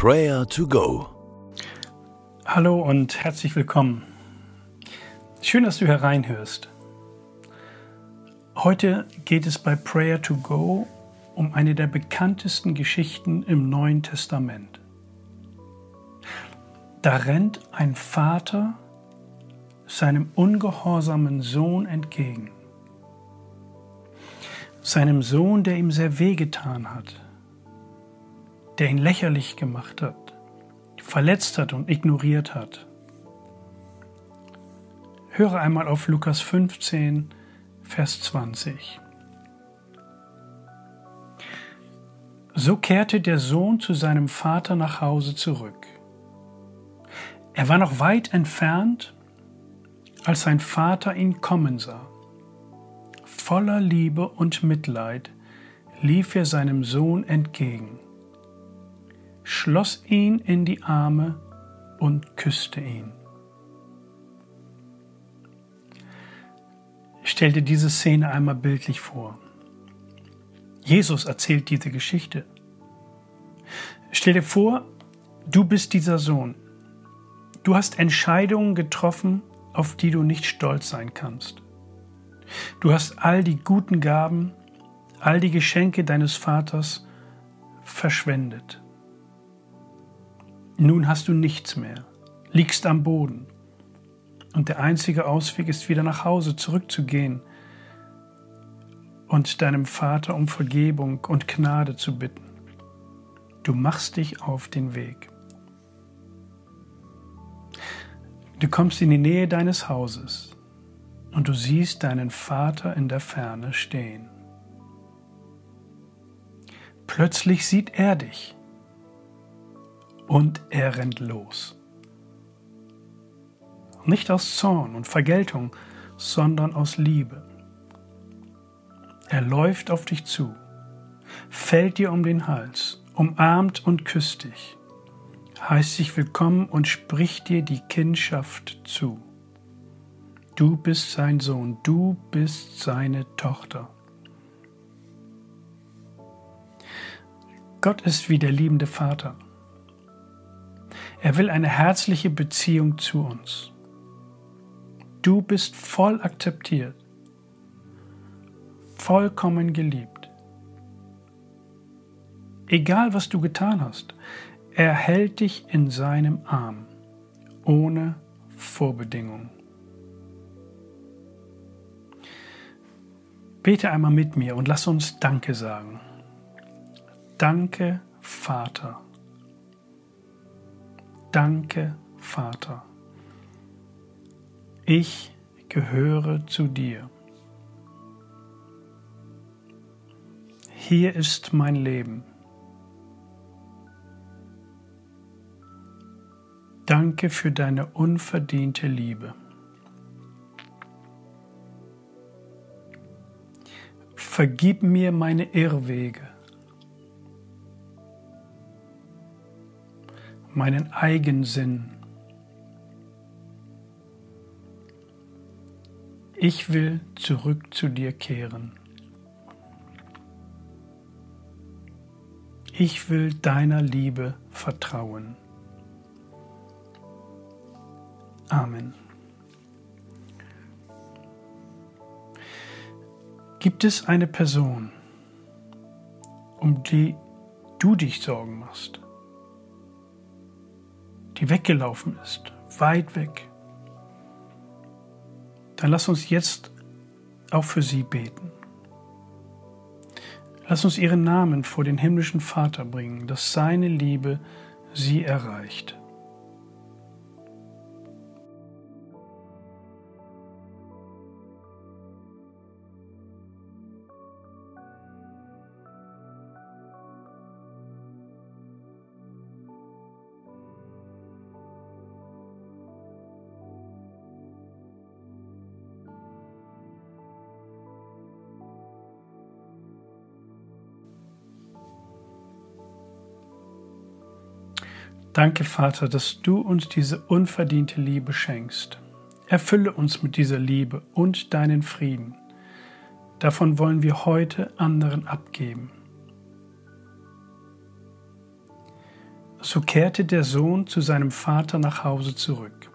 Prayer to Go. Hallo und herzlich willkommen. Schön, dass du hereinhörst. Heute geht es bei Prayer to Go um eine der bekanntesten Geschichten im Neuen Testament. Da rennt ein Vater seinem ungehorsamen Sohn entgegen. Seinem Sohn, der ihm sehr wehgetan hat, der ihn lächerlich gemacht hat, verletzt hat und ignoriert hat. Höre einmal auf Lukas 15, Vers 20. So kehrte der Sohn zu seinem Vater nach Hause zurück. Er war noch weit entfernt, als sein Vater ihn kommen sah. Voller Liebe und Mitleid lief er seinem Sohn entgegen schloss ihn in die Arme und küsste ihn. Stell dir diese Szene einmal bildlich vor. Jesus erzählt diese Geschichte. Stell dir vor, du bist dieser Sohn. Du hast Entscheidungen getroffen, auf die du nicht stolz sein kannst. Du hast all die guten Gaben, all die Geschenke deines Vaters verschwendet. Nun hast du nichts mehr, liegst am Boden. Und der einzige Ausweg ist wieder nach Hause zurückzugehen und deinem Vater um Vergebung und Gnade zu bitten. Du machst dich auf den Weg. Du kommst in die Nähe deines Hauses und du siehst deinen Vater in der Ferne stehen. Plötzlich sieht er dich und er rennt los. Nicht aus Zorn und Vergeltung, sondern aus Liebe. Er läuft auf dich zu, fällt dir um den Hals, umarmt und küsst dich, heißt dich willkommen und spricht dir die Kindschaft zu. Du bist sein Sohn, du bist seine Tochter. Gott ist wie der liebende Vater. Er will eine herzliche Beziehung zu uns. Du bist voll akzeptiert, vollkommen geliebt. Egal was du getan hast, er hält dich in seinem Arm, ohne Vorbedingung. Bete einmal mit mir und lass uns Danke sagen. Danke, Vater. Danke, Vater. Ich gehöre zu dir. Hier ist mein Leben. Danke für deine unverdiente Liebe. Vergib mir meine Irrwege. Meinen Eigensinn. Ich will zurück zu dir kehren. Ich will deiner Liebe vertrauen. Amen. Gibt es eine Person, um die du dich Sorgen machst? Die weggelaufen ist, weit weg, dann lass uns jetzt auch für sie beten. Lass uns ihren Namen vor den himmlischen Vater bringen, dass seine Liebe sie erreicht. Danke, Vater, dass du uns diese unverdiente Liebe schenkst. Erfülle uns mit dieser Liebe und deinen Frieden. Davon wollen wir heute anderen abgeben. So kehrte der Sohn zu seinem Vater nach Hause zurück.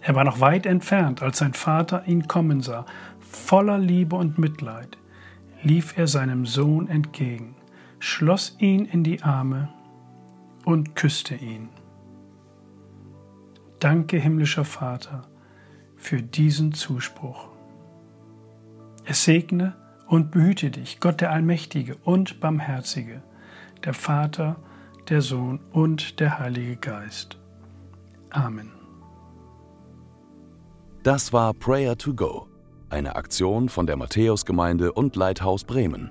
Er war noch weit entfernt, als sein Vater ihn kommen sah. Voller Liebe und Mitleid lief er seinem Sohn entgegen, schloss ihn in die Arme und küsste ihn. Danke, himmlischer Vater, für diesen Zuspruch. Es segne und behüte dich, Gott der Allmächtige und Barmherzige, der Vater, der Sohn und der Heilige Geist. Amen. Das war Prayer to Go, eine Aktion von der Matthäusgemeinde und Leithaus Bremen.